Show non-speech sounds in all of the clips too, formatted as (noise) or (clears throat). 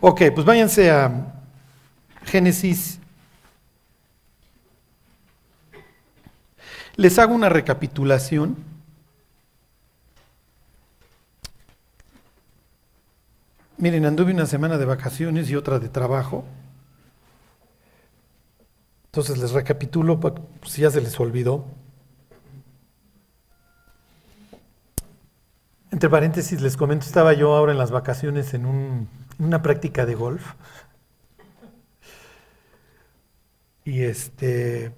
Ok, pues váyanse a Génesis. Les hago una recapitulación. Miren, anduve una semana de vacaciones y otra de trabajo. Entonces les recapitulo si ya se les olvidó. Entre paréntesis les comento, estaba yo ahora en las vacaciones en, una práctica de golf. Y este,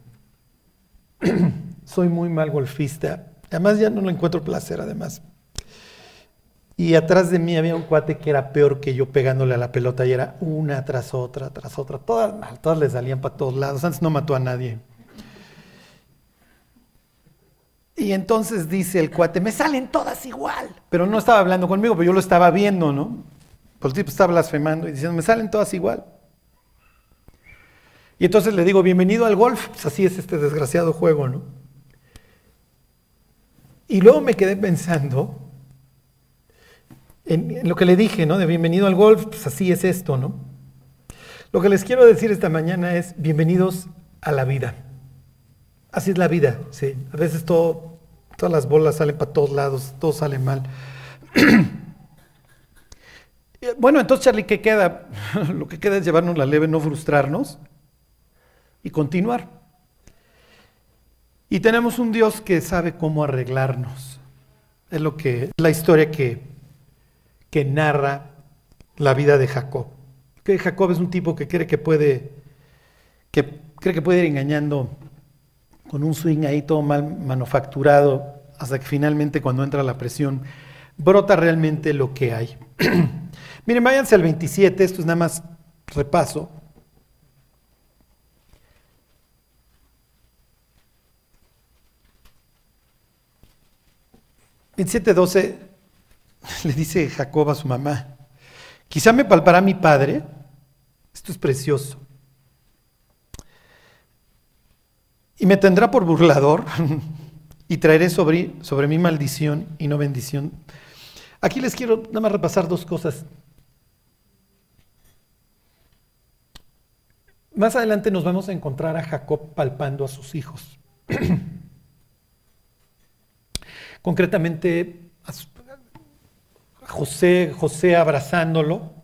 (clears throat) soy muy mal golfista. Además ya no lo encuentro placer, además. Y atrás de mí había un cuate que era peor que yo pegándole a la pelota y era una tras otra, tras otra, todas mal, todas le salían para todos lados. Antes no mató a nadie. Y entonces dice el cuate, me salen todas igual. Pero no estaba hablando conmigo, pero yo lo estaba viendo, ¿no? Pues el tipo estaba blasfemando y diciendo, me salen todas igual. Y entonces le digo, bienvenido al golf. Pues así es este desgraciado juego, ¿no? Y luego me quedé pensando en, lo que le dije, ¿no? De bienvenido al golf, pues así es esto, ¿no? Lo que les quiero decir esta mañana es bienvenidos a la vida. Así es la vida, sí. A veces todas las bolas salen para todos lados, todo sale mal. (clears throat) bueno, entonces Charlie, ¿qué queda? (laughs) Lo que queda es llevarnos la leve, no frustrarnos y continuar. Y tenemos un Dios que sabe cómo arreglarnos. Es lo que la historia que, que narra la vida de Jacob. Que Jacob es un tipo que cree que puede que cree que puede ir engañando con un swing ahí todo mal manufacturado, hasta que finalmente cuando entra la presión, brota realmente lo que hay. (clears throat) Miren, váyanse al 27, esto es nada más repaso. ...27.12... (laughs) le dice Jacob a su mamá, quizá me palpará mi padre, esto es precioso, y me tendrá por burlador (laughs) y traeré sobre, sobre mí maldición y no bendición. Aquí les quiero nada más repasar dos cosas. Más adelante nos vamos a encontrar a Jacob palpando a sus hijos. (clears throat) Concretamente a José, José abrazándolo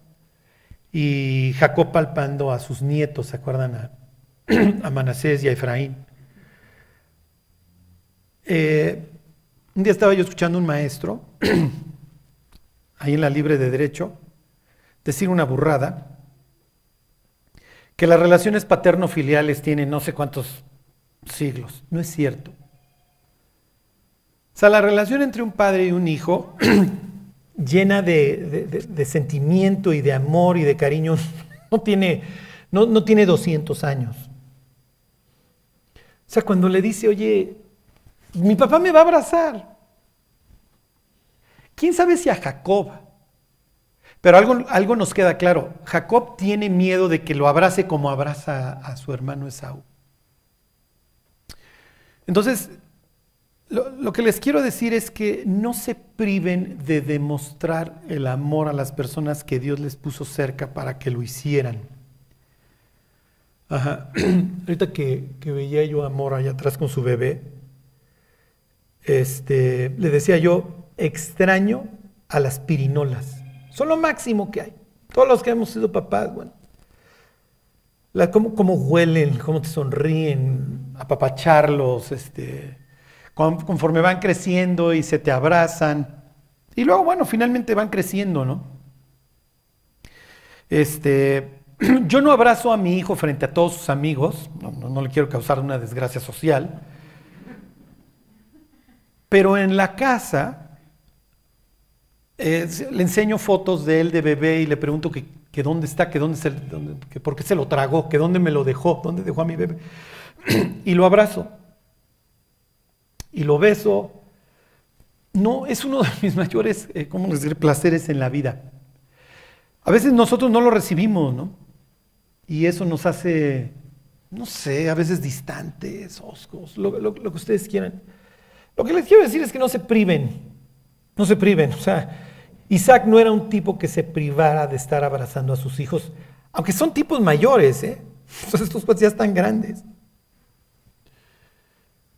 y Jacob palpando a sus nietos, ¿se acuerdan? A, (clears throat) Manasés y a Efraín. Eh, un día estaba yo escuchando a un maestro, (clears throat) ahí en la Libre de Derecho, decir una burrada, que las relaciones paterno-filiales tienen no sé cuántos siglos. No es cierto. O sea, la relación entre un padre y un hijo, (clears throat) llena de, sentimiento y de amor y de cariño, (laughs) no tiene, no, no tiene 200 años. O sea, cuando le dice, oye, mi papá me va a abrazar. ¿Quién sabe si a Jacob? Pero algo, algo nos queda claro. Jacob tiene miedo de que lo abrace como abraza a su hermano Esaú. Entonces, lo, lo, que les quiero decir es que no se priven de demostrar el amor a las personas que Dios les puso cerca para que lo hicieran. Ajá. (clears throat) Ahorita que, que veía yo amor allá atrás con su bebé, este, le decía yo, extraño a las pirinolas. Son lo máximo que hay. Todos los que hemos sido papás, bueno. La, cómo, cómo, huelen, cómo te sonríen, apapacharlos, este, conforme van creciendo y se te abrazan. Y luego, bueno, finalmente van creciendo, ¿no? Este, (clears throat) yo no abrazo a mi hijo frente a todos sus amigos, no le quiero causar una desgracia social, pero en la casa eh, le enseño fotos de él de bebé y le pregunto que, dónde está, que dónde se, que por qué se lo tragó, que dónde me lo dejó, dónde dejó a mi bebé. (clears throat) y lo abrazo. Y lo beso. No, es uno de mis (laughs) mayores, eh, ¿cómo decir?, placeres en la vida. A veces nosotros no lo recibimos, ¿no? Y eso nos hace, no sé, a veces distantes, oscos, lo que ustedes quieran. Lo que les quiero decir es que no se priven, no se priven. O sea, Isaac no era un tipo que se privara de estar abrazando a sus hijos, aunque son tipos mayores, ¿eh? (laughs) estos pues ya están grandes.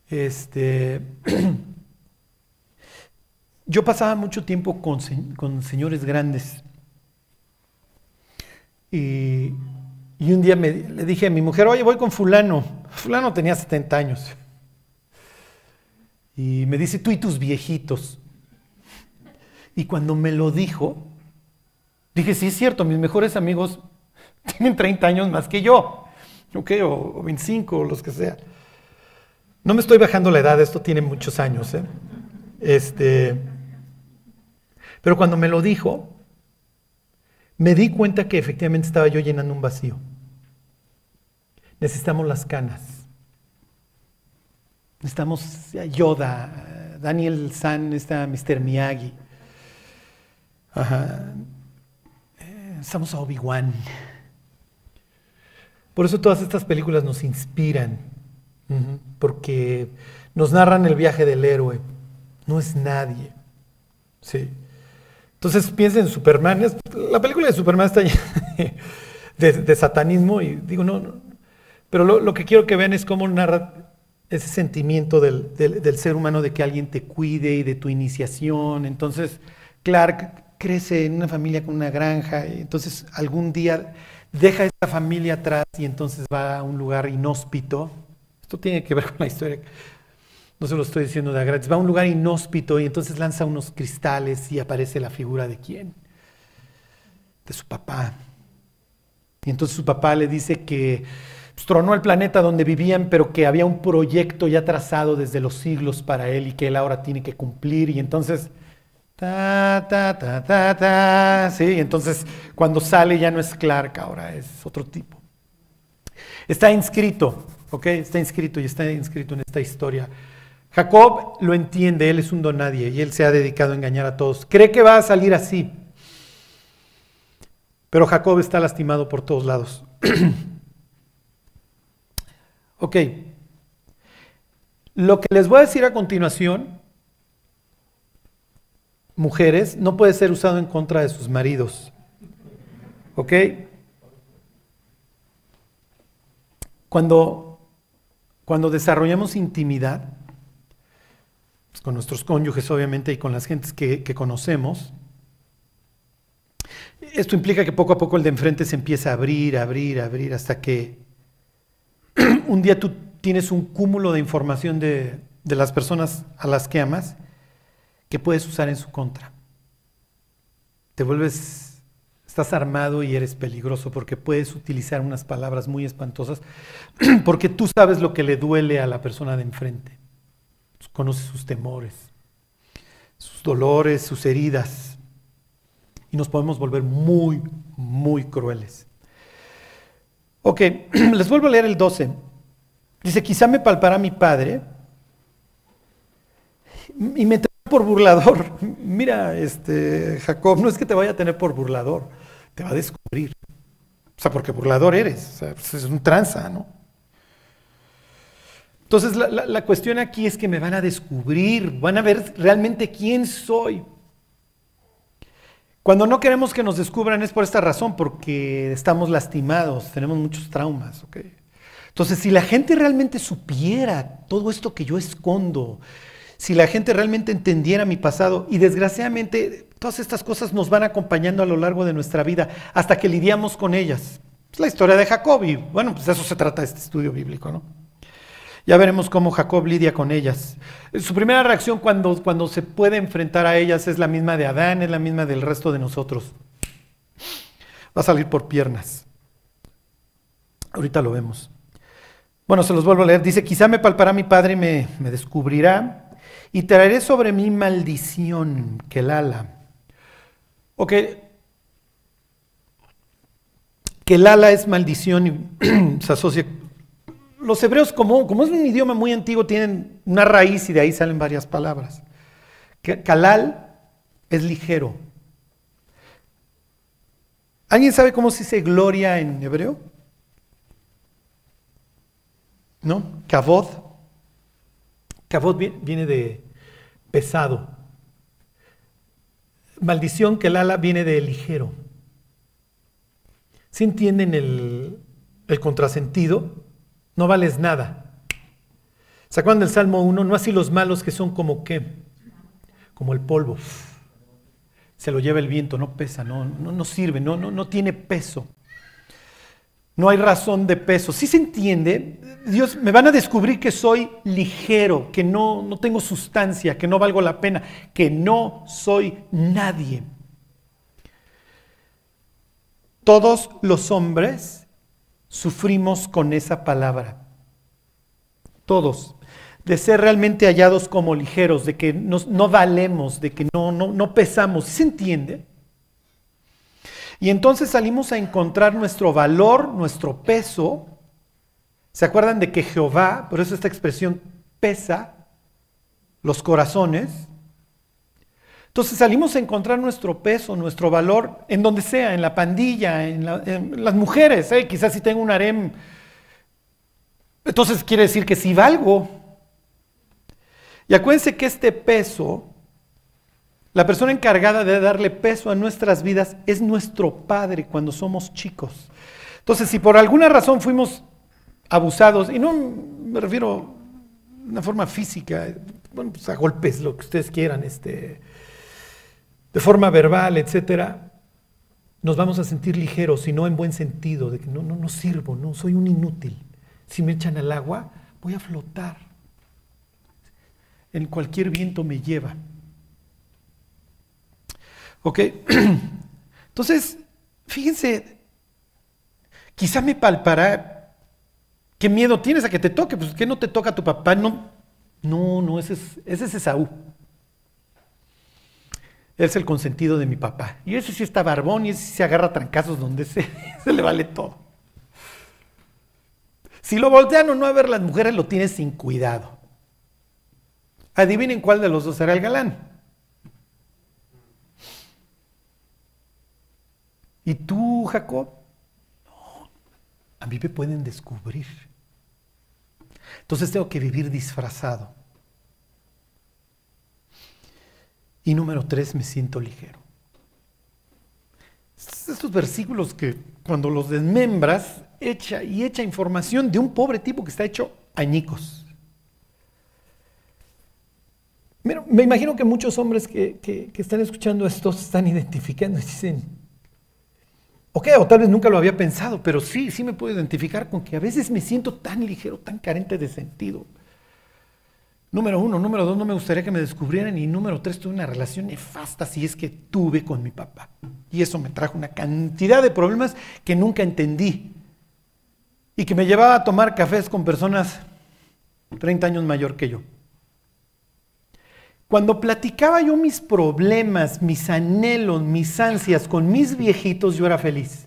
Este, (clears throat) yo pasaba mucho tiempo con, señores grandes. Y, y, un día me, le dije a mi mujer, oye, voy con fulano. Fulano tenía 70 años. Y me dice, tú y tus viejitos. Y cuando me lo dijo, dije, sí es cierto, mis mejores amigos (laughs) tienen 30 años más que yo, ok, o, 25, o los que sea. No me estoy bajando la edad, esto tiene muchos años, ¿eh? Este, pero cuando me lo dijo, me di cuenta que efectivamente estaba yo llenando un vacío. Necesitamos las canas. Necesitamos Yoda, Daniel San, está Mr. Miyagi. Ajá. Necesitamos a Obi-Wan. Por eso todas estas películas nos inspiran, porque nos narran el viaje del héroe. No es nadie. Sí. Entonces piensen en Superman. la película de Superman está llena de, satanismo y digo, no, no. Pero lo, que quiero que vean es cómo narra ese sentimiento del, ser humano de que alguien te cuide y de tu iniciación. Entonces, Clark crece en una familia con una granja y entonces algún día deja esta familia atrás y entonces va a un lugar inhóspito. Esto tiene que ver con la historia no se lo estoy diciendo de gratis, va a un lugar inhóspito y entonces lanza unos cristales y aparece la figura de quién? De su papá. Y entonces su papá le dice que pues, tronó el planeta donde vivían, pero que había un proyecto ya trazado desde los siglos para él y que él ahora tiene que cumplir. Y entonces, ta, ta, ta, ta, ta, sí, entonces cuando sale ya no es Clark, ahora es otro tipo. Está inscrito, ¿ok? Está inscrito y está inscrito en esta historia Jacob lo entiende, él es un donadie y él se ha dedicado a engañar a todos. Cree que va a salir así. Pero Jacob está lastimado por todos lados. (clears throat) ok. Lo que les voy a decir a continuación, mujeres, no puede ser usado en contra de sus maridos. ¿Ok? Cuando, cuando desarrollamos intimidad, con nuestros cónyuges obviamente y con las gentes que, conocemos. Esto implica que poco a poco el de enfrente se empieza a abrir, abrir, abrir, hasta que (clears throat) un día tú tienes un cúmulo de información de, de, las personas a las que amas que puedes usar en su contra. Te vuelves, estás armado y eres peligroso porque puedes utilizar unas palabras muy espantosas (clears throat) porque tú sabes lo que le duele a la persona de enfrente conoce sus temores, sus dolores, sus heridas. Y nos podemos volver muy, muy crueles. Ok, (clears throat) les vuelvo a leer el 12. Dice, quizá me palpará mi padre y me por burlador. Mira, este, Jacob, no es que te vaya a tener por burlador, te va a descubrir. O sea, porque burlador eres, o sea, pues, es un tranza, ¿no? Entonces la, cuestión aquí es que me van a descubrir, van a ver realmente quién soy. Cuando no queremos que nos descubran es por esta razón, porque estamos lastimados, tenemos muchos traumas. Entonces, si la gente realmente supiera todo esto que yo escondo, si la gente realmente entendiera mi pasado, y desgraciadamente todas estas cosas nos van acompañando a lo largo de nuestra vida hasta que lidiamos con ellas. Es la historia de Jacob y bueno, pues de eso se trata este estudio bíblico, ¿no? Ya veremos cómo Jacob lidia con ellas. Su primera reacción cuando, cuando se puede enfrentar a ellas es la misma de Adán, es la misma del resto de nosotros. Va a salir por piernas. Ahorita lo vemos. Bueno, se los vuelvo a leer. Dice, quizá me palpará mi padre y me descubrirá y traeré sobre mí maldición, que el ala. Ok, que el ala es maldición y (clears throat) se asocia los hebreos, como, como es un idioma muy antiguo, tienen una raíz y de ahí salen varias palabras. Kalal es ligero. ¿Alguien sabe cómo se dice gloria en hebreo? ¿No? Kavod. Kavod viene de pesado. maldición que Lala viene de ligero. ¿Sí entienden el, el contrasentido? No vales nada. ¿Se del Salmo 1? No así los malos que son como qué? Como el polvo. Se lo lleva el viento, no pesa, no, no, no sirve, no, no, no tiene peso. No hay razón de peso. Si se entiende, Dios, me van a descubrir que soy ligero, que no, no tengo sustancia, que no valgo la pena, que no soy nadie. Todos los hombres sufrimos con esa palabra. Todos. De ser realmente hallados como ligeros, de que no valemos, de que no, no, pesamos. ¿Se entiende? Y entonces salimos a encontrar nuestro valor, nuestro peso. ¿Se acuerdan de que Jehová, por eso esta expresión pesa los corazones? Entonces salimos a encontrar nuestro peso, nuestro valor, en donde sea, en la pandilla, en, las mujeres. ¿eh? Quizás si tengo un harem, entonces quiere decir que sí valgo. Y acuérdense que este peso, la persona encargada de darle peso a nuestras vidas es nuestro Padre cuando somos chicos. Entonces, si por alguna razón fuimos abusados, y no me refiero de una forma física, bueno, pues a golpes, lo que ustedes quieran, este, de forma verbal, etcétera, nos vamos a sentir ligeros, y no en buen sentido, de que no, no, no sirvo, no, soy un inútil. Si me echan al agua, voy a flotar. En cualquier viento me lleva. ¿Ok? (clears throat) Entonces, fíjense, quizá me palpará, ¿qué miedo tienes a que te toque? Pues que no te toca tu papá, no, no, no, ese es, ese es Esaú es el consentido de mi papá. Y ese sí está barbón y ese sí se agarra trancazos donde se, (laughs) se le vale todo. Si lo voltean o no a ver las mujeres, lo tiene sin cuidado. Adivinen cuál de los dos será el galán. ¿Y tú, Jacob? No, a mí me pueden descubrir. Entonces tengo que vivir disfrazado. Y número tres, me siento ligero. Estos versículos que cuando los desmembras, echa y echa información de un pobre tipo que está hecho añicos. me imagino que muchos hombres que, que, están escuchando esto se están identificando y dicen, ok, o tal vez nunca lo había pensado, pero sí, sí me puedo identificar con que a veces me siento tan ligero, tan carente de sentido. Número uno, número dos, no me gustaría que me descubrieran. Y número tres, tuve una relación nefasta si es que tuve con mi papá. Y eso me trajo una cantidad de problemas que nunca entendí. Y que me llevaba a tomar cafés con personas 30 años mayor que yo. Cuando platicaba yo mis problemas, mis anhelos, mis ansias con mis viejitos, yo era feliz.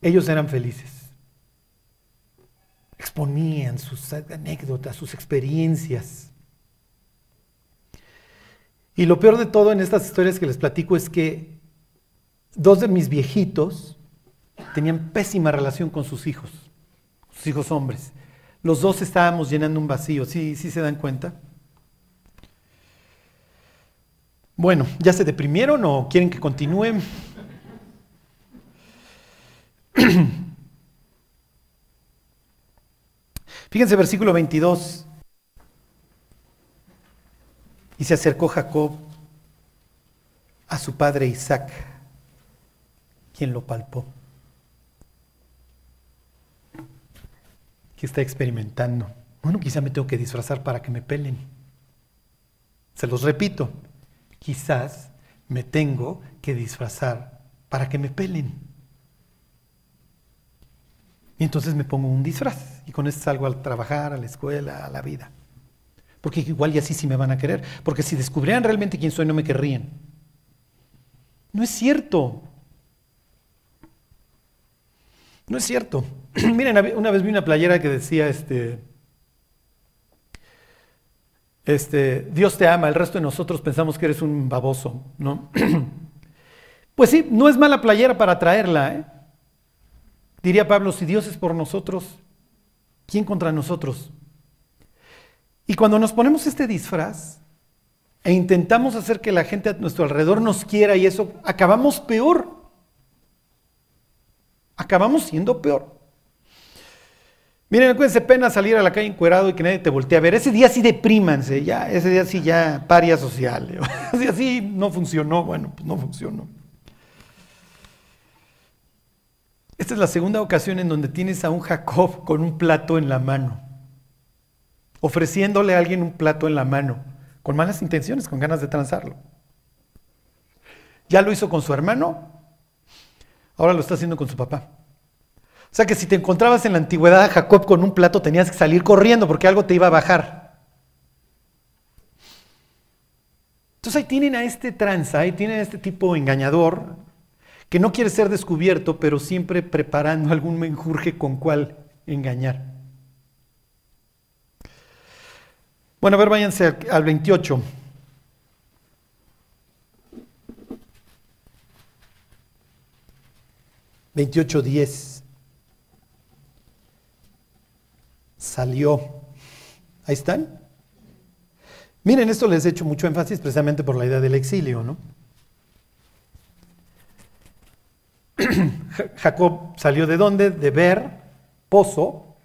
Ellos eran felices exponían sus anécdotas, sus experiencias. Y lo peor de todo en estas historias que les platico es que dos de mis viejitos tenían pésima relación con sus hijos, sus hijos hombres. Los dos estábamos llenando un vacío, ¿sí, sí se dan cuenta? Bueno, ¿ya se deprimieron o quieren que continúen? (clears throat) Fíjense versículo 22. Y se acercó Jacob a su padre Isaac, quien lo palpó. ¿Qué está experimentando? Bueno, quizá me tengo que disfrazar para que me pelen. Se los repito, quizás me tengo que disfrazar para que me pelen. Y entonces me pongo un disfraz y con eso salgo a trabajar, a la escuela, a la vida. Porque igual y así sí me van a querer. Porque si descubrieran realmente quién soy, no me querrían. No es cierto. No es cierto. (clears throat) Miren, una vez vi una playera que decía, este, este, Dios te ama, el resto de nosotros pensamos que eres un baboso, ¿no? (clears throat) pues sí, no es mala playera para traerla, ¿eh? Diría Pablo, si Dios es por nosotros, ¿quién contra nosotros? Y cuando nos ponemos este disfraz, e intentamos hacer que la gente a nuestro alrededor nos quiera y eso, acabamos peor. Acabamos siendo peor. Miren, acuérdense pena salir a la calle encuerado y que nadie te voltee a ver. Ese día sí deprímanse, ya, ese día sí ya paria social. (laughs) Ese día no funcionó, bueno, pues no funcionó. Esta es la segunda ocasión en donde tienes a un Jacob con un plato en la mano, ofreciéndole a alguien un plato en la mano con malas intenciones, con ganas de transarlo. Ya lo hizo con su hermano, ahora lo está haciendo con su papá. O sea que si te encontrabas en la antigüedad a Jacob con un plato, tenías que salir corriendo porque algo te iba a bajar. Entonces ahí tienen a este tranza, ahí tienen a este tipo engañador que no quiere ser descubierto, pero siempre preparando algún menjurje con cual engañar. Bueno, a ver, váyanse al 28. Veintiocho diez. Salió. Ahí están. Miren, esto les he hecho mucho énfasis precisamente por la idea del exilio, ¿no? (clears throat) Jacob salió de dónde? De ver, pozo,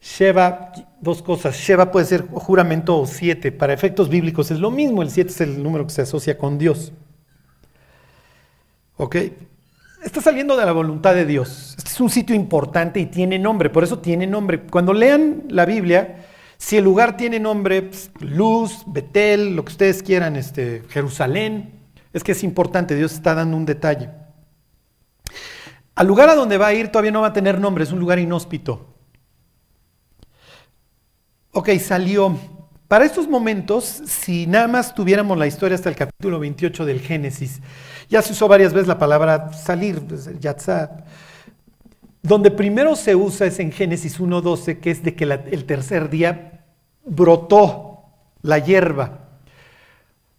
Sheba, dos cosas. Sheba puede ser juramento o siete. Para efectos bíblicos es lo mismo. El siete es el número que se asocia con Dios. ¿Ok? Está saliendo de la voluntad de Dios. Este es un sitio importante y tiene nombre. Por eso tiene nombre. Cuando lean la Biblia, si el lugar tiene nombre, pues, Luz, Betel, lo que ustedes quieran, este, Jerusalén, es que es importante. Dios está dando un detalle. Al lugar a donde va a ir todavía no va a tener nombre. Es un lugar inhóspito. Ok, salió. Para estos momentos, si nada más tuviéramos la historia hasta el capítulo 28 del Génesis, ya se usó varias veces la palabra salir, pues, yatzab. Donde primero se usa es en Génesis 1.12, que es de que el tercer día brotó la hierba.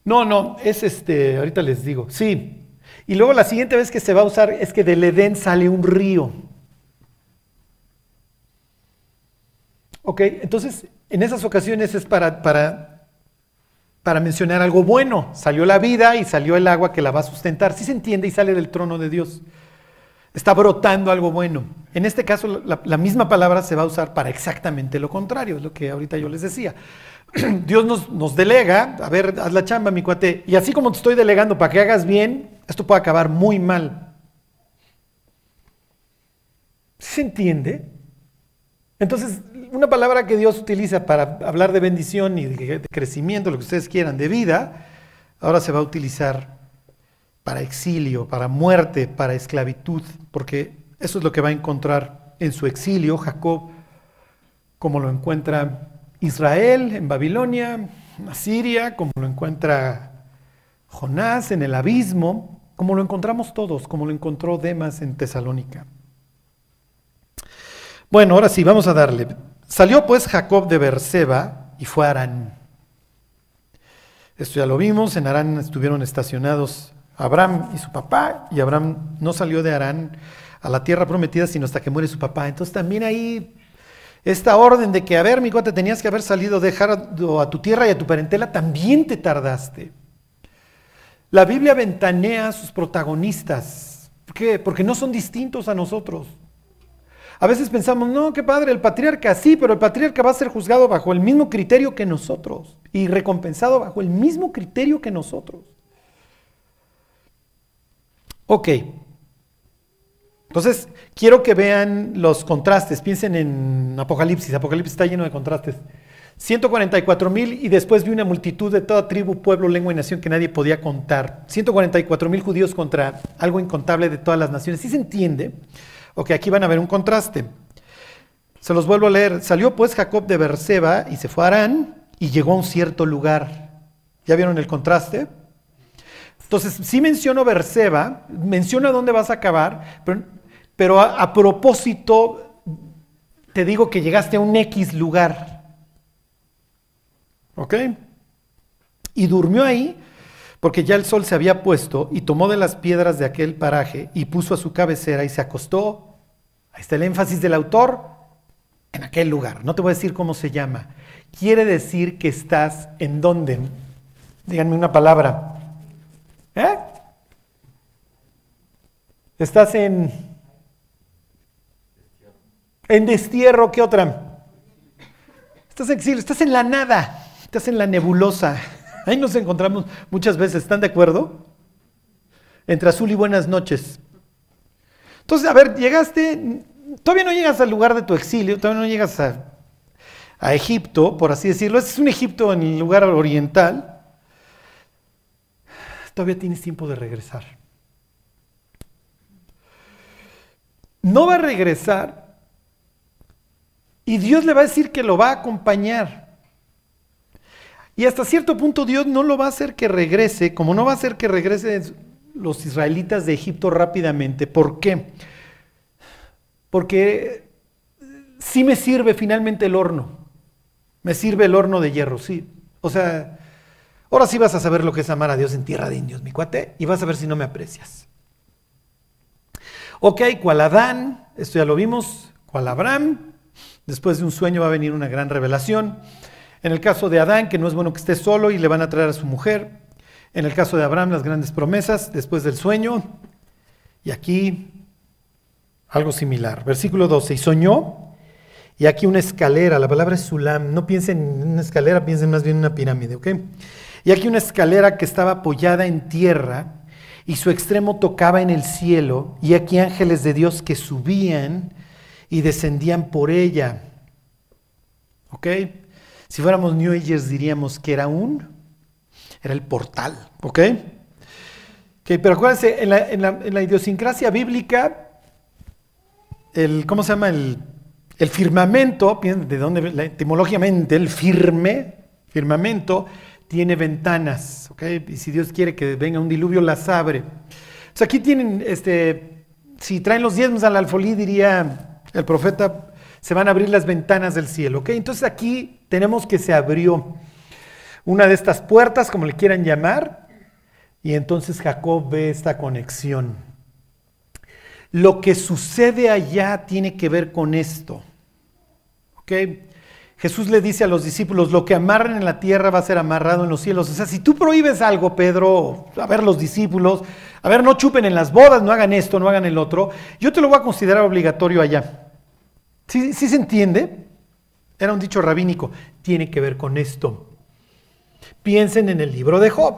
No, no, es este, ahorita les digo, sí. Y luego la siguiente vez que se va a usar es que del Edén sale un río. Ok, entonces en esas ocasiones es para, para, para mencionar algo bueno. Salió la vida y salió el agua que la va a sustentar. Si se entiende y sale del trono de Dios. Está brotando algo bueno. En este caso, la, misma palabra se va a usar para exactamente lo contrario, es lo que ahorita yo les decía. (clears throat) Dios nos, nos, delega, a ver, haz la chamba, mi cuate, y así como te estoy delegando para que hagas bien, esto puede acabar muy mal. ¿Se entiende? Entonces, una palabra que Dios utiliza para hablar de bendición y de crecimiento, lo que ustedes quieran, de vida, ahora se va a utilizar para exilio, para muerte, para esclavitud, porque eso es lo que va a encontrar en su exilio Jacob, como lo encuentra Israel en Babilonia, Asiria, como lo encuentra Jonás en el abismo, como lo encontramos todos, como lo encontró Demas en Tesalónica. Bueno, ahora sí, vamos a darle. Salió pues Jacob de Berseba y fue a Arán. Esto ya lo vimos, en Arán estuvieron estacionados Abraham y su papá, y Abraham no salió de Arán a la tierra prometida sino hasta que muere su papá. Entonces también ahí esta orden de que, a ver, mi cuate, tenías que haber salido, dejar a tu tierra y a tu parentela, también te tardaste. La Biblia ventanea a sus protagonistas. ¿Por qué? Porque no son distintos a nosotros. A veces pensamos, no, qué padre, el patriarca sí, pero el patriarca va a ser juzgado bajo el mismo criterio que nosotros y recompensado bajo el mismo criterio que nosotros. Ok. Entonces, quiero que vean los contrastes. Piensen en Apocalipsis. Apocalipsis está lleno de contrastes. 144 mil y después vi una multitud de toda tribu, pueblo, lengua y nación que nadie podía contar. 144 mil judíos contra algo incontable de todas las naciones. ¿Sí se entiende? Ok, aquí van a ver un contraste. Se los vuelvo a leer. Salió pues Jacob de Berseba y se fue a Arán y llegó a un cierto lugar. ¿Ya vieron el contraste? Entonces, sí menciono Berseba, menciona dónde vas a acabar, pero, a, a propósito te digo que llegaste a un X lugar. ¿Ok? Y durmió ahí porque ya el sol se había puesto y tomó de las piedras de aquel paraje y puso a su cabecera y se acostó Ahí está el énfasis del autor en aquel lugar. No te voy a decir cómo se llama. Quiere decir que estás en dónde? Díganme una palabra. ¿Eh? Estás en... En destierro, ¿qué otra? Estás en exilio, estás en la nada, estás en la nebulosa. Ahí nos encontramos muchas veces, ¿están de acuerdo? Entre azul y buenas noches. Entonces, a ver, llegaste, todavía no llegas al lugar de tu exilio, todavía no llegas a, Egipto, por así decirlo. Este es un Egipto en el lugar oriental. Todavía tienes tiempo de regresar. No va a regresar y Dios le va a decir que lo va a acompañar. Y hasta cierto punto Dios no lo va a hacer que regrese, como no va a hacer que regresen los israelitas de Egipto rápidamente. ¿Por qué? Porque sí me sirve finalmente el horno. Me sirve el horno de hierro, sí. O sea, ahora sí vas a saber lo que es amar a Dios en tierra de indios, mi cuate, y vas a ver si no me aprecias. Ok, cual Adán, esto ya lo vimos, cual Abraham, Después de un sueño va a venir una gran revelación. En el caso de Adán, que no es bueno que esté solo y le van a traer a su mujer. En el caso de Abraham, las grandes promesas después del sueño. Y aquí algo similar. Versículo 12. Y soñó. Y aquí una escalera. La palabra es sulam. No piensen en una escalera, piensen más bien en una pirámide. ¿ok? Y aquí una escalera que estaba apoyada en tierra y su extremo tocaba en el cielo. Y aquí ángeles de Dios que subían y descendían por ella. ¿Ok? Si fuéramos New diríamos que era un, era el portal. ¿Ok? pero acuérdense, en la, en, la, idiosincrasia bíblica, el, ¿cómo se llama? El, el firmamento, ¿de dónde? Etimológicamente, el firme, firmamento, tiene ventanas. ¿Ok? Y si Dios quiere que venga un diluvio, las abre. Entonces aquí tienen, este, si traen los diezmos al alfolí, diría el profeta, se van a abrir las ventanas del cielo. ¿ok? Entonces aquí tenemos que se abrió una de estas puertas, como le quieran llamar, y entonces Jacob ve esta conexión. Lo que sucede allá tiene que ver con esto. ¿ok? Jesús le dice a los discípulos, lo que amarren en la tierra va a ser amarrado en los cielos. O sea, si tú prohíbes algo, Pedro, a ver los discípulos, a ver, no chupen en las bodas, no hagan esto, no hagan el otro, yo te lo voy a considerar obligatorio allá. ¿Sí, se entiende? Era un dicho rabínico, tiene que ver con esto. Piensen en el libro de Job.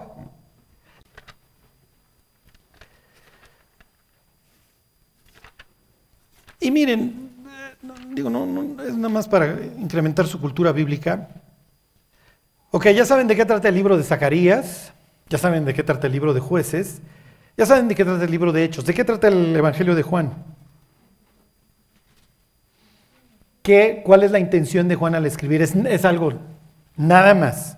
Y miren, digo, no, es nada más para incrementar su cultura bíblica. Ok, ya saben de qué trata el libro de Zacarías, ya saben de qué trata el libro de jueces, ya saben de qué trata el libro de Hechos, de qué trata el Evangelio de Juan. ¿Cuál es la intención de Juan al escribir? Es, algo, nada más.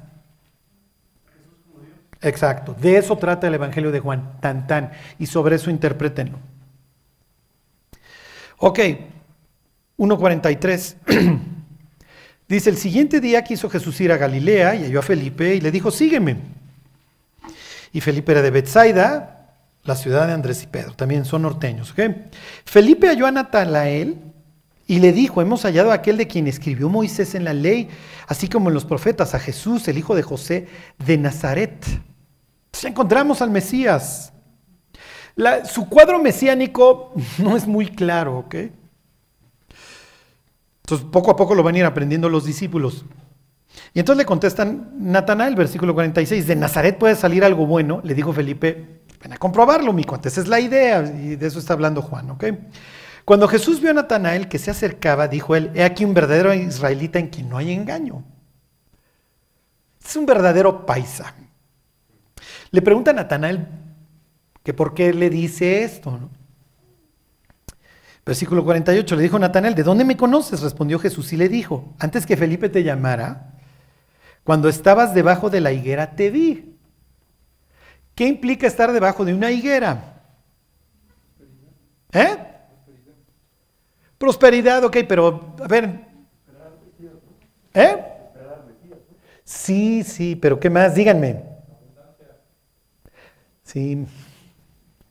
Exacto, de eso trata el Evangelio de Juan, tan tan, y sobre eso interpretenlo. Ok, 1.43. (clears throat) Dice, el siguiente día quiso Jesús ir a Galilea y halló a Felipe y le dijo, sígueme. Y Felipe era de Bethsaida, la ciudad de Andrés y Pedro, también son norteños. ¿okay? Felipe halló a Natanael y le dijo, hemos hallado a aquel de quien escribió Moisés en la ley, así como en los profetas, a Jesús, el hijo de José de Nazaret. Ya encontramos al Mesías. su cuadro mesiánico (laughs) no es muy claro, ¿ok? Entonces poco a poco lo van a ir aprendiendo los discípulos. Y entonces le contestan Natanael, versículo 46, de Nazaret puede salir algo bueno, le dijo Felipe, ven a comprobarlo, mi cuate, esa es la idea, y de eso está hablando Juan, ¿ok? Cuando Jesús vio a Natanael que se acercaba, dijo él, he aquí un verdadero israelita en quien no hay engaño. Es un verdadero paisa. Le pregunta a Natanael que por qué le dice esto. Versículo 48, le dijo Natanael, ¿de dónde me conoces? Respondió Jesús y le dijo, antes que Felipe te llamara, cuando estabas debajo de la higuera te vi. ¿Qué implica estar debajo de una higuera? ¿Eh? Prosperidad, ok, pero a ver. ¿Eh? Sí, sí, pero ¿qué más? Díganme. Sí.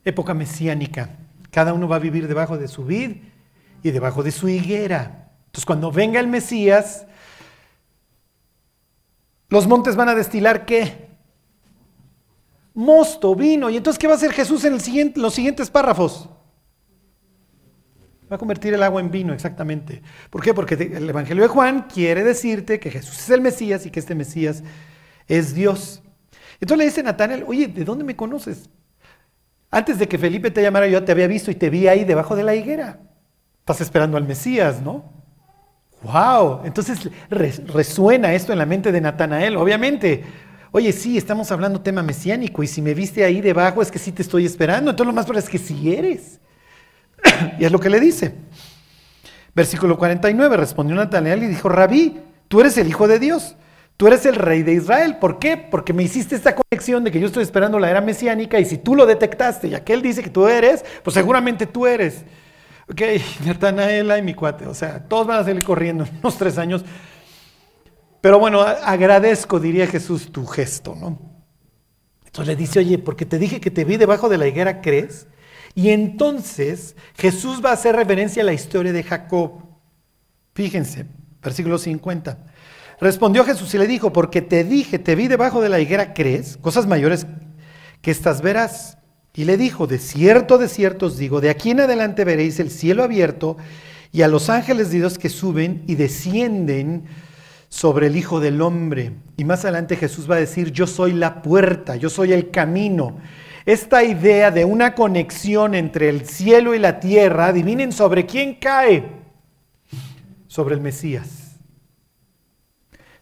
Época mesiánica. Cada uno va a vivir debajo de su vid y debajo de su higuera. Entonces, cuando venga el Mesías, los montes van a destilar qué? mosto, vino. ¿Y entonces qué va a hacer Jesús en los siguientes párrafos? Va a convertir el agua en vino, exactamente. ¿Por qué? Porque el Evangelio de Juan quiere decirte que Jesús es el Mesías y que este Mesías es Dios. Entonces le dice Natanael, oye, ¿de dónde me conoces? Antes de que Felipe te llamara, yo te había visto y te vi ahí debajo de la higuera. Estás esperando al Mesías, ¿no? ¡Wow! Entonces resuena esto en la mente de Natanael, obviamente. Oye, sí, estamos hablando tema mesiánico y si me viste ahí debajo es que sí te estoy esperando. Entonces lo más probable es que sí eres. (clears throat) y es lo que le dice. Versículo 49, respondió Natanael y dijo, Rabí, tú eres el Hijo de Dios, tú eres el Rey de Israel. ¿Por qué? Porque me hiciste esta conexión de que yo estoy esperando la era mesiánica y si tú lo detectaste y aquel dice que tú eres, pues seguramente tú eres. Ok, (laughs) Natanael y mi cuate, o sea, todos van a salir corriendo en unos tres años. Pero bueno, agradezco, diría Jesús, tu gesto, ¿no? Entonces le dice, oye, porque te dije que te vi debajo de la higuera, ¿crees? Y entonces Jesús va a hacer referencia a la historia de Jacob. Fíjense, versículo 50. Respondió Jesús y le dijo, porque te dije, te vi debajo de la higuera, ¿crees? Cosas mayores que estas verás. Y le dijo, de cierto, de cierto os digo, de aquí en adelante veréis el cielo abierto y a los ángeles de Dios que suben y descienden sobre el Hijo del Hombre. Y más adelante Jesús va a decir, yo soy la puerta, yo soy el camino esta idea de una conexión entre el cielo y la tierra, adivinen sobre quién cae. Sobre el Mesías.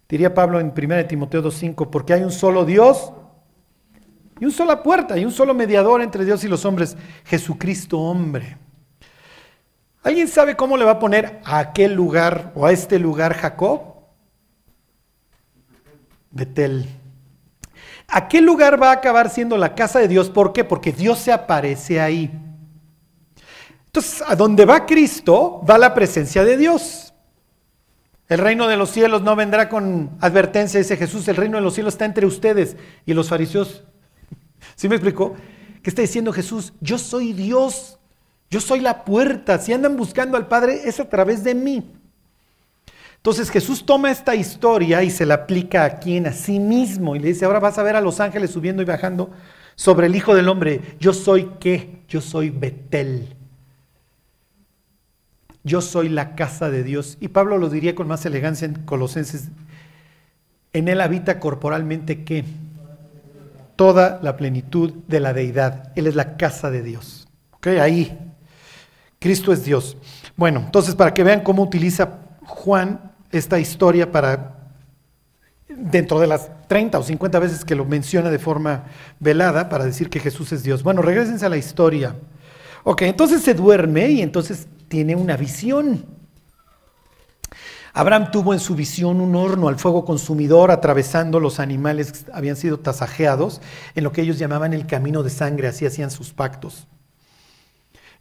Diría Pablo en 1 Timoteo 2.5, porque hay un solo Dios y una sola puerta y un solo mediador entre Dios y los hombres, Jesucristo hombre. ¿Alguien sabe cómo le va a poner a aquel lugar o a este lugar Jacob? Betel. Aquel lugar va a acabar siendo la casa de Dios. ¿Por qué? Porque Dios se aparece ahí. Entonces, a donde va Cristo, va la presencia de Dios. El reino de los cielos no vendrá con advertencia, dice Jesús. El reino de los cielos está entre ustedes y los fariseos. ¿Sí me explicó? ¿Qué está diciendo Jesús? Yo soy Dios. Yo soy la puerta. Si andan buscando al Padre, es a través de mí. Entonces Jesús toma esta historia y se la aplica aquí en a sí mismo y le dice, ahora vas a ver a los ángeles subiendo y bajando sobre el Hijo del Hombre. Yo soy qué? Yo soy Betel. Yo soy la casa de Dios. Y Pablo lo diría con más elegancia en Colosenses. En él habita corporalmente qué? Toda la plenitud de la deidad. Él es la casa de Dios. ¿Ok? Ahí. Cristo es Dios. Bueno, entonces para que vean cómo utiliza Juan esta historia para, dentro de las 30 o 50 veces que lo menciona de forma velada, para decir que Jesús es Dios. Bueno, regresense a la historia. Ok, entonces se duerme y entonces tiene una visión. Abraham tuvo en su visión un horno al fuego consumidor atravesando los animales que habían sido tasajeados en lo que ellos llamaban el camino de sangre, así hacían sus pactos.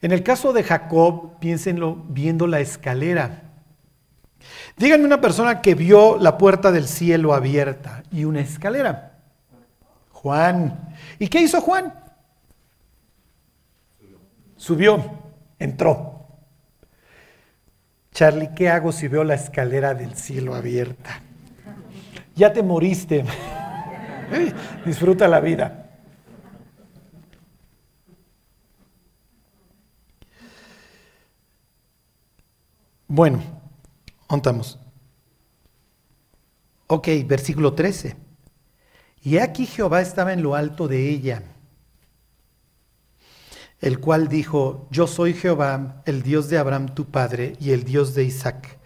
En el caso de Jacob, piénsenlo viendo la escalera Díganme una persona que vio la puerta del cielo abierta y una escalera. Juan. ¿Y qué hizo Juan? Subió, entró. Charlie, ¿qué hago si veo la escalera del cielo abierta? Ya te moriste. (laughs) Disfruta la vida. Bueno, Contamos. Ok, versículo 13. Y aquí Jehová estaba en lo alto de ella, el cual dijo, yo soy Jehová, el Dios de Abraham tu padre y el Dios de Isaac.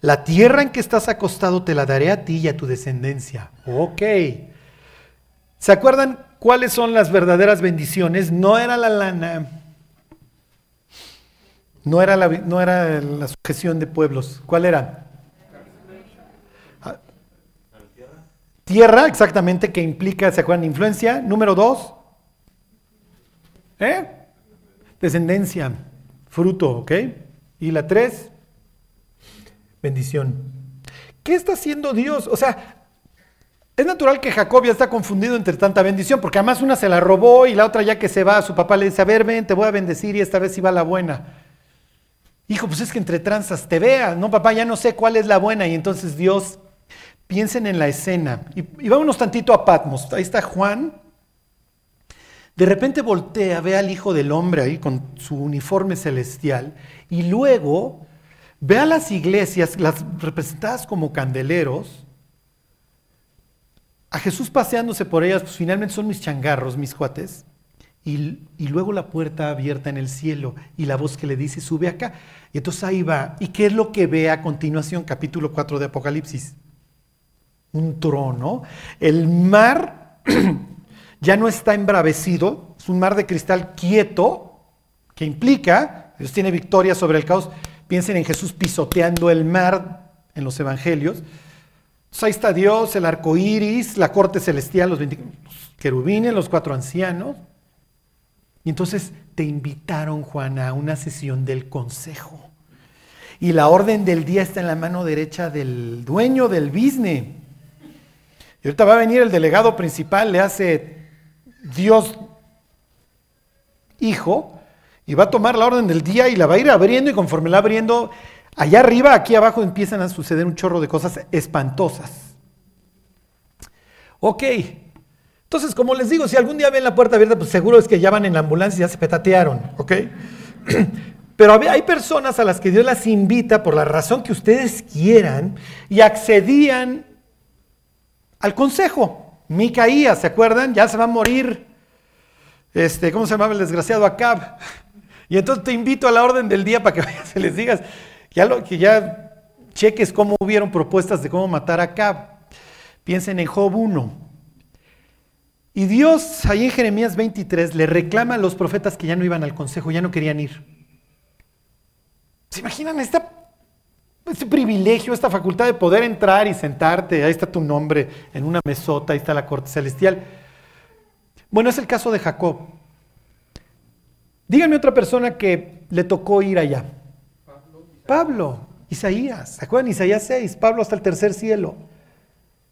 La tierra en que estás acostado te la daré a ti y a tu descendencia. Ok. ¿Se acuerdan cuáles son las verdaderas bendiciones? No era la lana, no era la, no era la sujeción de pueblos. ¿Cuál era? Tierra, exactamente, que implica, ¿se acuerdan? Influencia. Número dos. ¿Eh? Descendencia, fruto, ¿ok? Y la tres, bendición. ¿Qué está haciendo Dios? O sea, es natural que Jacob ya está confundido entre tanta bendición, porque además una se la robó y la otra ya que se va, su papá le dice, a ver, ven, te voy a bendecir y esta vez sí va la buena. Hijo, pues es que entre tranzas te vea, no papá, ya no sé cuál es la buena. Y entonces Dios, piensen en la escena. Y, vámonos tantito a Patmos. Ahí está Juan. De repente voltea, ve al Hijo del Hombre ahí con su uniforme celestial y luego ve a las iglesias, las representadas como candeleros, a Jesús paseándose por ellas, pues finalmente son mis changarros, mis cuates, y, y, luego la puerta abierta en el cielo y la voz que le dice, sube acá. Y entonces ahí va. ¿Y qué es lo que ve a continuación? Capítulo 4 de Apocalipsis. Un trono. El mar (clears throat) ya no está embravecido, es un mar de cristal quieto, que implica, Dios tiene victoria sobre el caos. Piensen en Jesús pisoteando el mar en los evangelios. Entonces ahí está Dios, el arco iris, la corte celestial, los, los querubines, los cuatro ancianos. Y entonces te invitaron, Juana, a una sesión del consejo. Y la orden del día está en la mano derecha del dueño del business. Y ahorita va a venir el delegado principal, le hace Dios hijo, y va a tomar la orden del día y la va a ir abriendo y conforme la abriendo, allá arriba, aquí abajo empiezan a suceder un chorro de cosas espantosas. Ok, entonces, como les digo, si algún día ven la puerta abierta, pues seguro es que ya van en la ambulancia y ya se petatearon, ¿ok? (clears throat) Pero hay personas a las que Dios las invita por la razón que ustedes quieran y accedían al consejo. Micaías, ¿se acuerdan? Ya se va a morir. Este, ¿cómo se llamaba el desgraciado Acab? Y entonces te invito a la orden del día para que (laughs) vayas y les digas ya lo, que ya cheques cómo hubieron propuestas de cómo matar a Acab. Piensen en Job 1. Y Dios, ahí en Jeremías 23, le reclama a los profetas que ya no iban al consejo, ya no querían ir. ¿Se imaginan esta, este privilegio, esta facultad de poder entrar y sentarte? Ahí está tu nombre en una mesota, ahí está la corte celestial. Bueno, es el caso de Jacob. Díganme otra persona que le tocó ir allá. Pablo, Isaías. ¿Se acuerdan? Isaías 6, Pablo hasta el tercer cielo.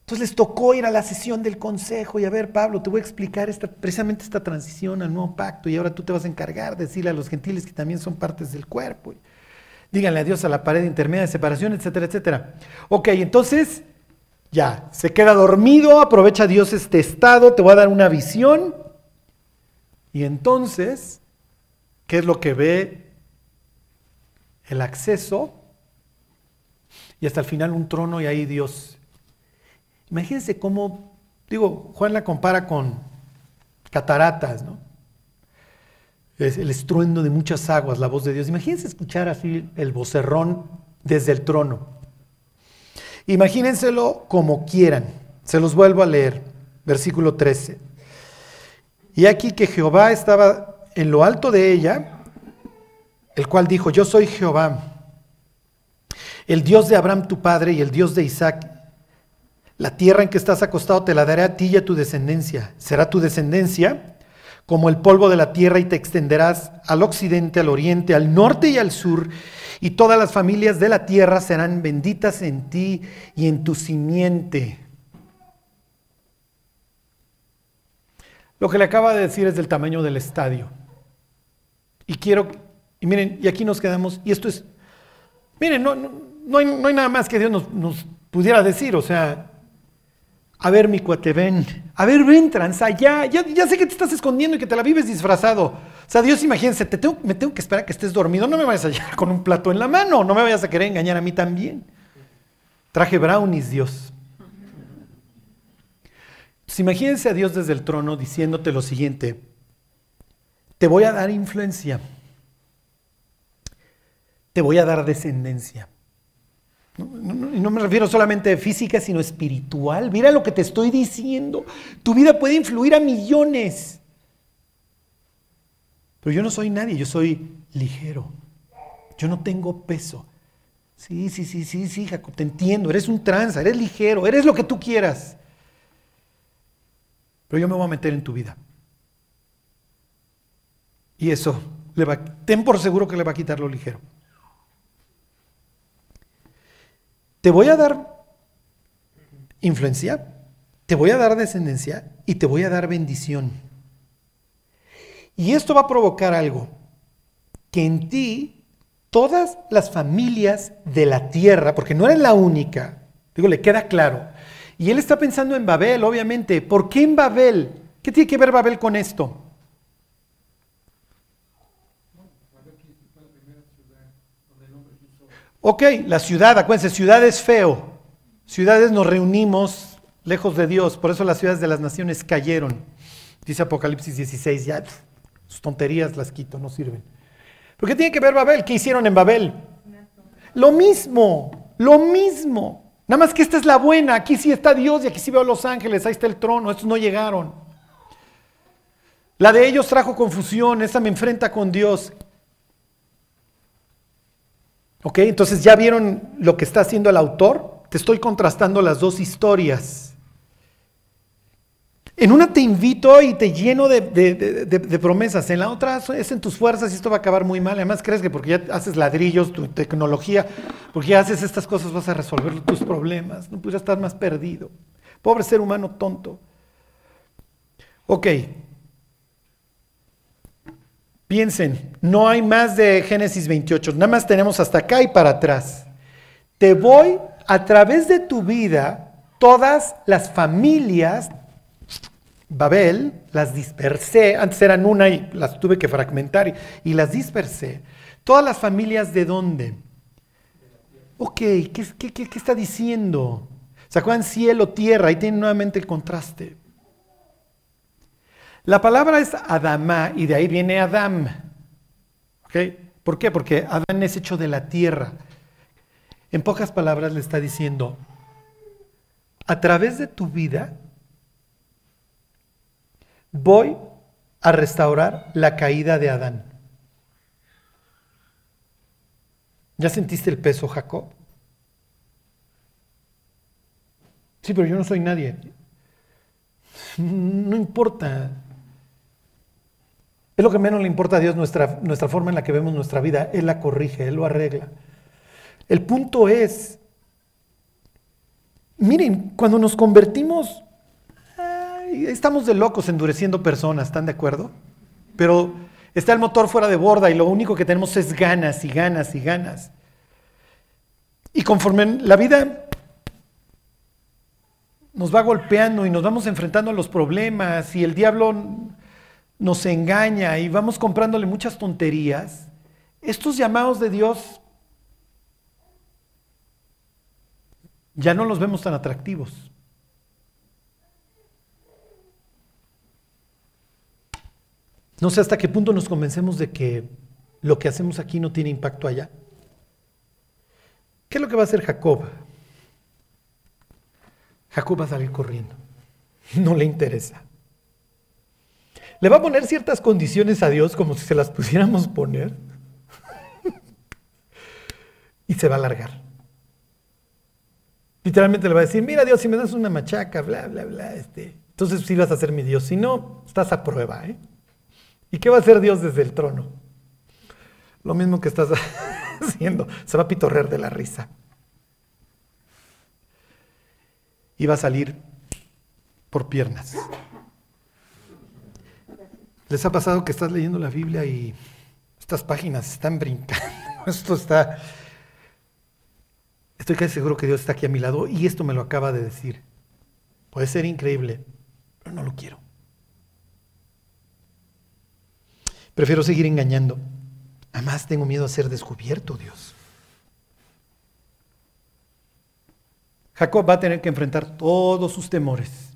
Entonces les tocó ir a la sesión del consejo y a ver, Pablo, te voy a explicar esta, precisamente esta transición al nuevo pacto y ahora tú te vas a encargar de decirle a los gentiles que también son partes del cuerpo. Díganle adiós a la pared intermedia de separación, etcétera, etcétera. Ok, entonces ya, se queda dormido, aprovecha Dios este estado, te voy a dar una visión. Y entonces, ¿qué es lo que ve? El acceso y hasta el final un trono y ahí Dios Imagínense cómo, digo, Juan la compara con cataratas, ¿no? Es el estruendo de muchas aguas, la voz de Dios. Imagínense escuchar así el vocerrón desde el trono. Imagínenselo como quieran. Se los vuelvo a leer. Versículo 13. Y aquí que Jehová estaba en lo alto de ella, el cual dijo, yo soy Jehová, el Dios de Abraham tu padre y el Dios de Isaac la tierra en que estás acostado te la daré a ti y a tu descendencia. Será tu descendencia como el polvo de la tierra y te extenderás al occidente, al oriente, al norte y al sur, y todas las familias de la tierra serán benditas en ti y en tu simiente. Lo que le acaba de decir es del tamaño del estadio. Y quiero, y miren, y aquí nos quedamos, y esto es, miren, no, no, hay, nada más que Dios nos, nos pudiera decir, o sea, a ver, mi cuate, ven. A ver, ven, tranza, ya, ya, sé que te estás escondiendo y que te la vives disfrazado. O sea, Dios, imagínense, te tengo, me tengo que esperar a que estés dormido. No me vayas a llegar con un plato en la mano. No me vayas a querer engañar a mí también. Traje brownies, Dios. Entonces, imagínense a Dios desde el trono diciéndote lo siguiente. Te voy a dar influencia. Te voy a dar descendencia. Y no, me refiero solamente a física, sino espiritual. Mira lo que te estoy diciendo. Tu vida puede influir a millones. Pero yo no soy nadie, yo soy ligero. Yo no tengo peso. Sí, sí, sí, sí, sí, Jacob, te entiendo. Eres un tranza, eres ligero, eres lo que tú quieras. Pero yo me voy a meter en tu vida. Y eso, le va, ten por seguro que le va a quitar lo ligero. Te voy a dar influencia, te voy a dar descendencia y te voy a dar bendición. Y esto va a provocar algo, que en ti todas las familias de la tierra, porque no eres la única, digo, le queda claro. Y él está pensando en Babel, obviamente. ¿Por qué en Babel? ¿Qué tiene que ver Babel con esto? Ok, la ciudad, acuérdense, ciudad es feo. Ciudades nos reunimos lejos de Dios, por eso las ciudades de las naciones cayeron. Dice Apocalipsis 16, ya sus tonterías las quito, no sirven. ¿Por qué tiene que ver Babel? ¿Qué hicieron en Babel? Lo mismo, lo mismo. Nada más que esta es la buena. Aquí sí está Dios y aquí sí veo los ángeles. Ahí está el trono. Estos no llegaron. La de ellos trajo confusión. Esta me enfrenta con Dios. ¿Ok? Entonces ya vieron lo que está haciendo el autor. Te estoy contrastando las dos historias. En una te invito y te lleno de, promesas, en la otra es en tus fuerzas y esto va a acabar muy mal. Además crees que porque ya haces ladrillos, tu tecnología, porque ya haces estas cosas vas a resolver tus problemas. No pudieras estar más perdido. Pobre ser humano tonto. Ok. Piensen, no hay más de Génesis 28, nada más tenemos hasta acá y para atrás. Te voy a través de tu vida, todas las familias Babel, las dispersé, antes eran una y las tuve que fragmentar y, las dispersé. Todas las familias de dónde? Ok, ¿qué, qué, está diciendo? ¿Se acuerdan cielo, tierra? Ahí tienen nuevamente el contraste. La palabra es Adamá y de ahí viene Adam. ¿Por qué? Porque Adán es hecho de la tierra. En pocas palabras le está diciendo, a través de tu vida voy a restaurar la caída de Adán. ¿Ya sentiste el peso, Jacob? Sí, pero yo no soy nadie. No importa. Es lo que menos le importa a Dios nuestra, nuestra forma en la que vemos nuestra vida. Él la corrige, Él lo arregla. El punto es, miren, cuando nos convertimos estamos de locos endureciendo personas, ¿están de acuerdo? Pero está el motor fuera de borda y lo único que tenemos es ganas y ganas y ganas. Y conforme la vida nos va golpeando y nos vamos enfrentando a los problemas y el diablo nos engaña y vamos comprándole muchas tonterías, estos llamados de Dios ya no los vemos tan atractivos. No sé hasta qué punto nos convencemos de que lo que hacemos aquí no tiene impacto allá. ¿Qué es lo que va a hacer Jacob? Jacob va a salir corriendo. (laughs) No le interesa. Le va a poner ciertas condiciones a Dios como si se las pusiéramos poner. y se va a largar. Literalmente le va a decir, mira Dios, si me das una machaca, bla, bla, bla, este, entonces sí vas a ser mi Dios. Si no, estás a prueba, ¿eh? ¿Y qué va a hacer Dios desde el trono? Lo mismo que estás (laughs) haciendo. Se va a pitorrear de la risa. Y va a salir por piernas. ¿Les ha pasado que estás leyendo la Biblia y estas páginas están brincando? (laughs) Esto está... Estoy casi seguro que Dios está aquí a mi lado y esto me lo acaba de decir. Puede ser increíble, pero no lo quiero. Prefiero seguir engañando. Además tengo miedo a ser descubierto, Dios. Jacob va a tener que enfrentar todos sus temores.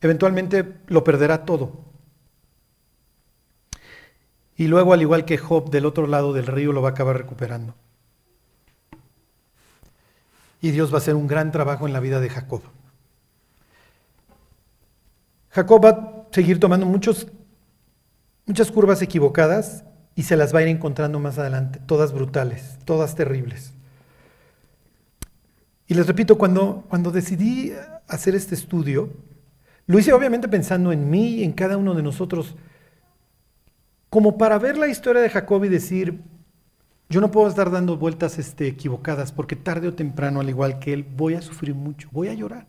Eventualmente lo perderá todo. Y luego, al igual que Job, del otro lado del río lo va a acabar recuperando. Y Dios va a hacer un gran trabajo en la vida de Jacob. Jacob va a seguir tomando muchas curvas equivocadas y se las va a ir encontrando más adelante, todas brutales, todas terribles. Y les repito, cuando, cuando decidí hacer este estudio, lo hice obviamente pensando en mí y en cada uno de nosotros, como para ver la historia de Jacob y decir, yo no puedo estar dando vueltas este, equivocadas, porque tarde o temprano, al igual que él, voy a sufrir mucho, voy a llorar.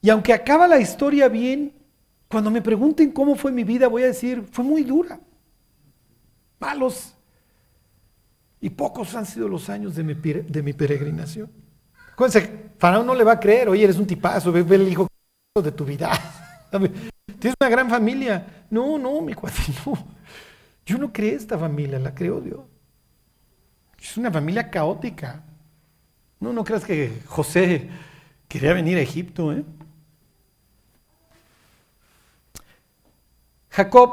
Y aunque acaba la historia bien, cuando me pregunten cómo fue mi vida, voy a decir, fue muy dura. Malos. Y pocos han sido los años de mi, peregrinación. Acuérdense, Faraón no le va a creer, oye, eres un tipazo, ve, el hijo de tu vida. (laughs) Tienes una gran familia. No, no, mi cuate, (laughs) no. Yo no creé esta familia, la creó Dios. Es una familia caótica. No, no creas que José quería venir a Egipto. ¿eh? Jacob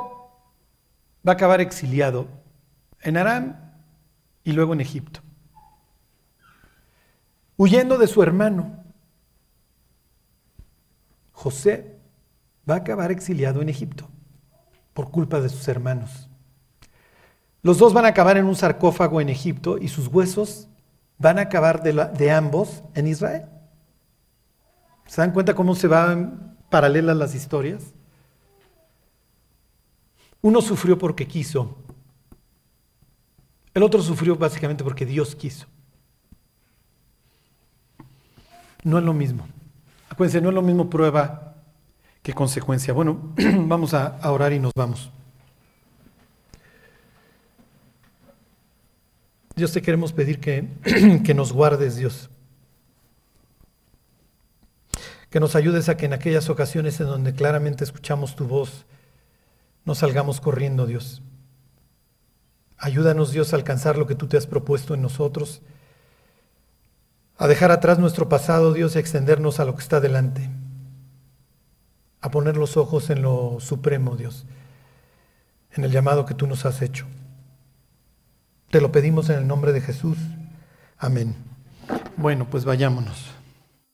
va a acabar exiliado en Aram y luego en Egipto, huyendo de su hermano. José va a acabar exiliado en Egipto por culpa de sus hermanos. Los dos van a acabar en un sarcófago en Egipto y sus huesos van a acabar de, ambos en Israel. ¿Se dan cuenta cómo se van paralelas las historias? Uno sufrió porque quiso, el otro sufrió básicamente porque Dios quiso. No es lo mismo. Acuérdense, no es lo mismo prueba que consecuencia. Bueno, (clears throat) vamos a, orar y nos vamos. Dios te queremos pedir que, (clears throat) que nos guardes, Dios. Que nos ayudes a que en aquellas ocasiones en donde claramente escuchamos tu voz, no salgamos corriendo, Dios. Ayúdanos, Dios, a alcanzar lo que tú te has propuesto en nosotros, a dejar atrás nuestro pasado, Dios, y a extendernos a lo que está delante, a poner los ojos en lo supremo, Dios, en el llamado que tú nos has hecho. Te lo pedimos en el nombre de Jesús. Amén. Bueno, pues vayámonos.